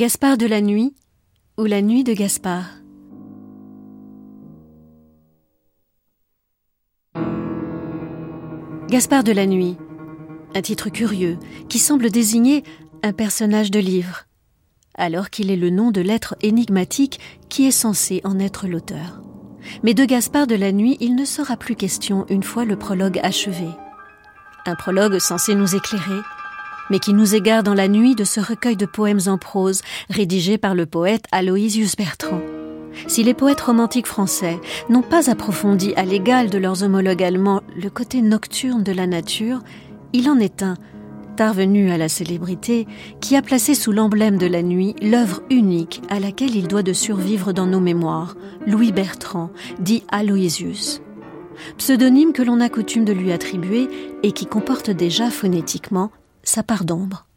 Gaspard de la nuit ou la nuit de Gaspard. Gaspard de la nuit, un titre curieux qui semble désigner un personnage de livre, alors qu'il est le nom de l'être énigmatique qui est censé en être l'auteur. Mais de Gaspard de la nuit, il ne sera plus question une fois le prologue achevé. Un prologue censé nous éclairer, mais qui nous égare dans la nuit de ce recueil de poèmes en prose rédigé par le poète Aloysius Bertrand. Si les poètes romantiques français n'ont pas approfondi à l'égal de leurs homologues allemands le côté nocturne de la nature, il en est un, parvenu à la célébrité, qui a placé sous l'emblème de la nuit l'œuvre unique à laquelle il doit de survivre dans nos mémoires, Louis Bertrand, dit Aloysius. Pseudonyme que l'on a coutume de lui attribuer et qui comporte déjà phonétiquement sa part d'ombre.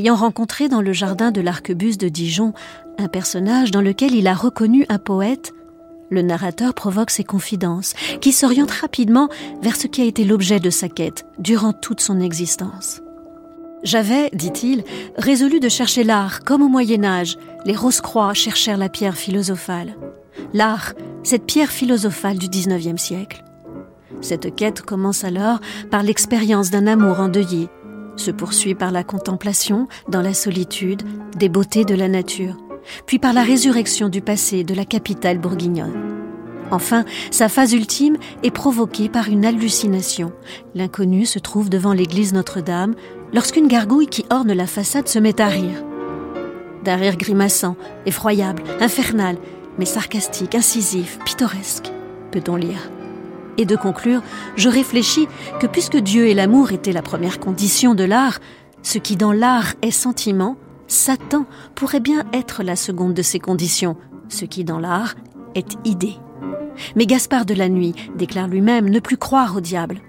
Ayant rencontré dans le jardin de l'arquebuse de Dijon un personnage dans lequel il a reconnu un poète, le narrateur provoque ses confidences, qui s'orientent rapidement vers ce qui a été l'objet de sa quête durant toute son existence. J'avais, dit-il, résolu de chercher l'art comme au Moyen Âge, les Rose-Croix cherchèrent la pierre philosophale. L'art, cette pierre philosophale du XIXe siècle. Cette quête commence alors par l'expérience d'un amour endeuillé, se poursuit par la contemplation, dans la solitude, des beautés de la nature, puis par la résurrection du passé de la capitale bourguignonne. Enfin, sa phase ultime est provoquée par une hallucination. L'inconnu se trouve devant l'église Notre-Dame lorsqu'une gargouille qui orne la façade se met à rire. D'un rire grimaçant, effroyable, infernal, mais sarcastique, incisif, pittoresque, peut-on lire et de conclure, je réfléchis que puisque Dieu et l'amour étaient la première condition de l'art, ce qui dans l'art est sentiment, Satan pourrait bien être la seconde de ces conditions, ce qui dans l'art est idée. Mais Gaspard de la Nuit déclare lui-même ne plus croire au diable.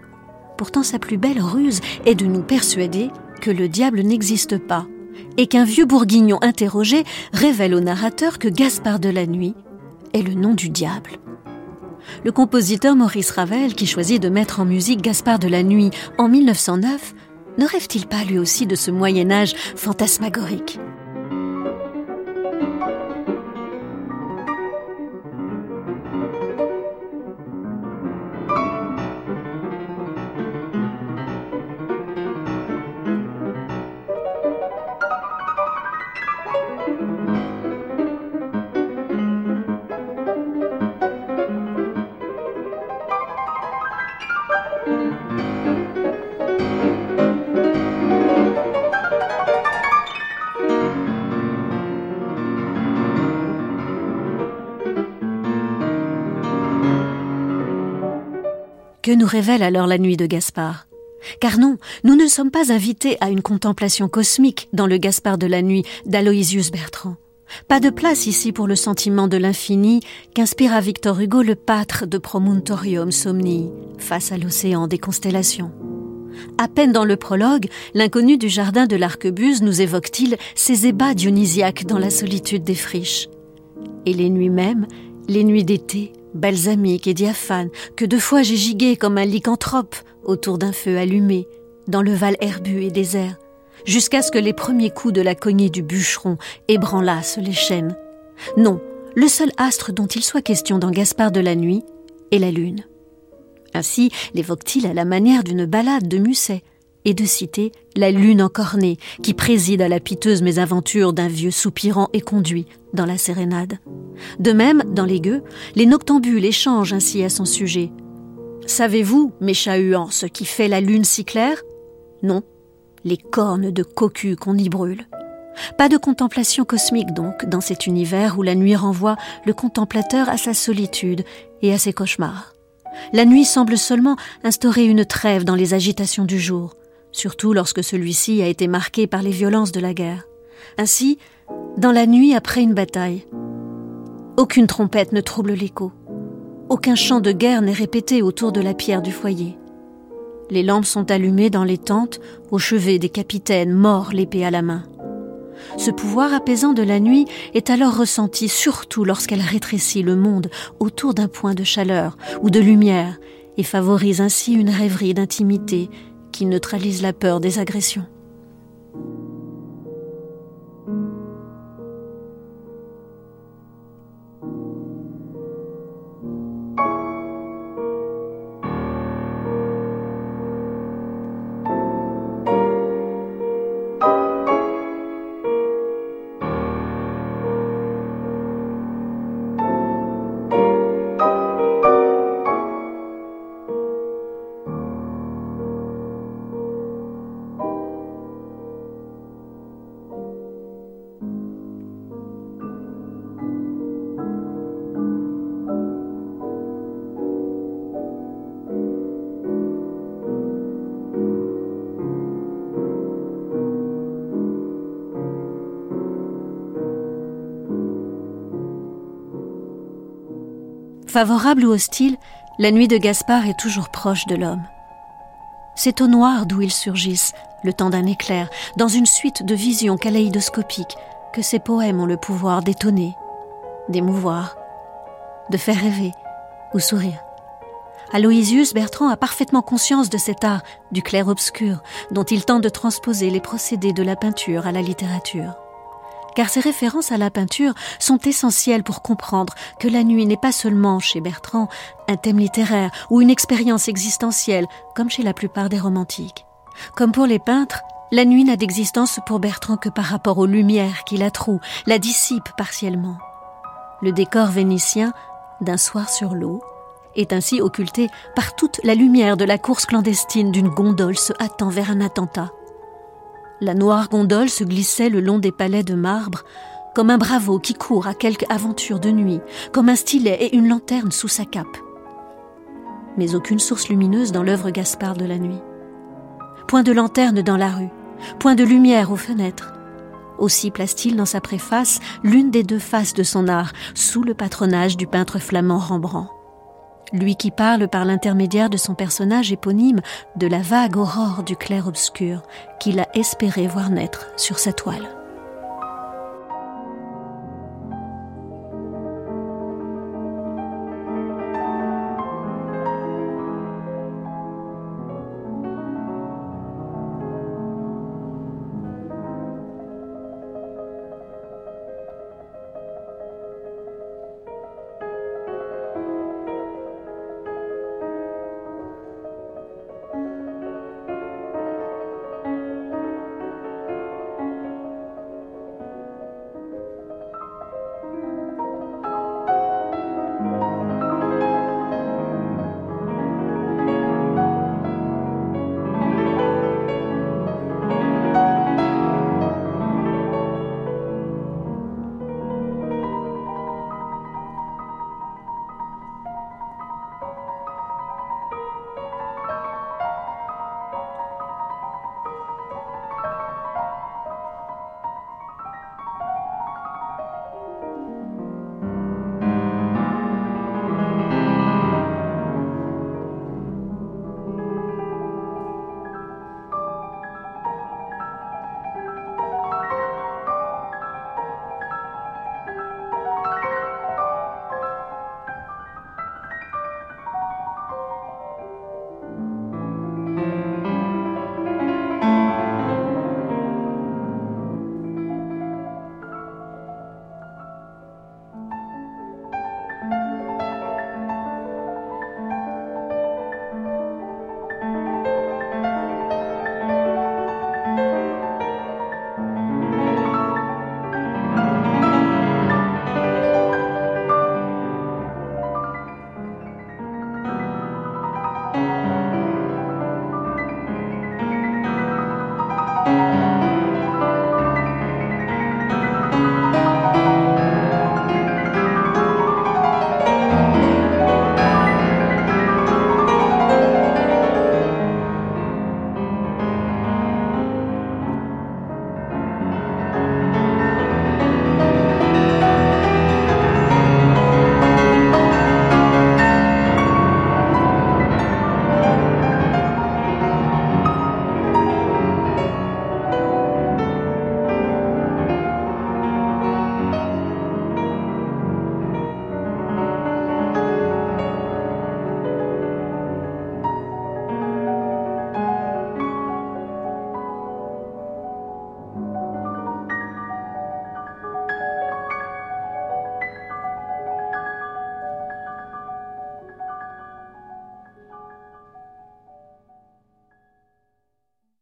Pourtant sa plus belle ruse est de nous persuader que le diable n'existe pas, et qu'un vieux bourguignon interrogé révèle au narrateur que Gaspard de la Nuit est le nom du diable le compositeur Maurice Ravel, qui choisit de mettre en musique Gaspard de la Nuit en 1909, ne rêve-t-il pas lui aussi de ce Moyen Âge fantasmagorique? Que nous révèle alors la nuit de Gaspard Car non, nous ne sommes pas invités à une contemplation cosmique dans le Gaspard de la nuit d'Aloysius Bertrand. Pas de place ici pour le sentiment de l'infini qu'inspire à Victor Hugo le pâtre de Promontorium Somni, face à l'océan des constellations. À peine dans le prologue, l'inconnu du jardin de l'Arquebuse nous évoque-t-il ses ébats dionysiaques dans la solitude des friches. Et les nuits mêmes, les nuits d'été, balsamique et diaphane, que deux fois j'ai gigué comme un lycanthrope autour d'un feu allumé, dans le val herbu et désert, jusqu'à ce que les premiers coups de la cognée du bûcheron ébranlassent les chênes. Non, le seul astre dont il soit question dans Gaspard de la nuit est la lune. Ainsi l'évoque-t-il à la manière d'une ballade de Musset, et de citer la lune encornée qui préside à la piteuse mésaventure d'un vieux soupirant et conduit dans la sérénade. De même, dans les gueux, les noctambules échangent ainsi à son sujet. Savez-vous, mes chahuants, ce qui fait la lune si claire? Non, les cornes de cocu qu'on y brûle. Pas de contemplation cosmique donc dans cet univers où la nuit renvoie le contemplateur à sa solitude et à ses cauchemars. La nuit semble seulement instaurer une trêve dans les agitations du jour, surtout lorsque celui-ci a été marqué par les violences de la guerre. Ainsi, dans la nuit après une bataille. Aucune trompette ne trouble l'écho. Aucun chant de guerre n'est répété autour de la pierre du foyer. Les lampes sont allumées dans les tentes, au chevet des capitaines morts l'épée à la main. Ce pouvoir apaisant de la nuit est alors ressenti surtout lorsqu'elle rétrécit le monde autour d'un point de chaleur ou de lumière et favorise ainsi une rêverie d'intimité qui neutralise la peur des agressions. Favorable ou hostile, la nuit de Gaspard est toujours proche de l'homme. C'est au noir d'où ils surgissent, le temps d'un éclair, dans une suite de visions kaléidoscopiques, que ces poèmes ont le pouvoir d'étonner, d'émouvoir, de faire rêver ou sourire. Aloysius Bertrand a parfaitement conscience de cet art du clair-obscur dont il tente de transposer les procédés de la peinture à la littérature car ces références à la peinture sont essentielles pour comprendre que la nuit n'est pas seulement, chez Bertrand, un thème littéraire ou une expérience existentielle, comme chez la plupart des romantiques. Comme pour les peintres, la nuit n'a d'existence pour Bertrand que par rapport aux lumières qui la trouent, la dissipent partiellement. Le décor vénitien, d'un soir sur l'eau, est ainsi occulté par toute la lumière de la course clandestine d'une gondole se hâtant vers un attentat. La noire gondole se glissait le long des palais de marbre, comme un bravo qui court à quelque aventure de nuit, comme un stylet et une lanterne sous sa cape. Mais aucune source lumineuse dans l'œuvre Gaspard de la nuit. Point de lanterne dans la rue, point de lumière aux fenêtres. Aussi place-t-il dans sa préface l'une des deux faces de son art, sous le patronage du peintre flamand Rembrandt lui qui parle par l'intermédiaire de son personnage éponyme de la vague aurore du clair-obscur qu'il a espéré voir naître sur sa toile.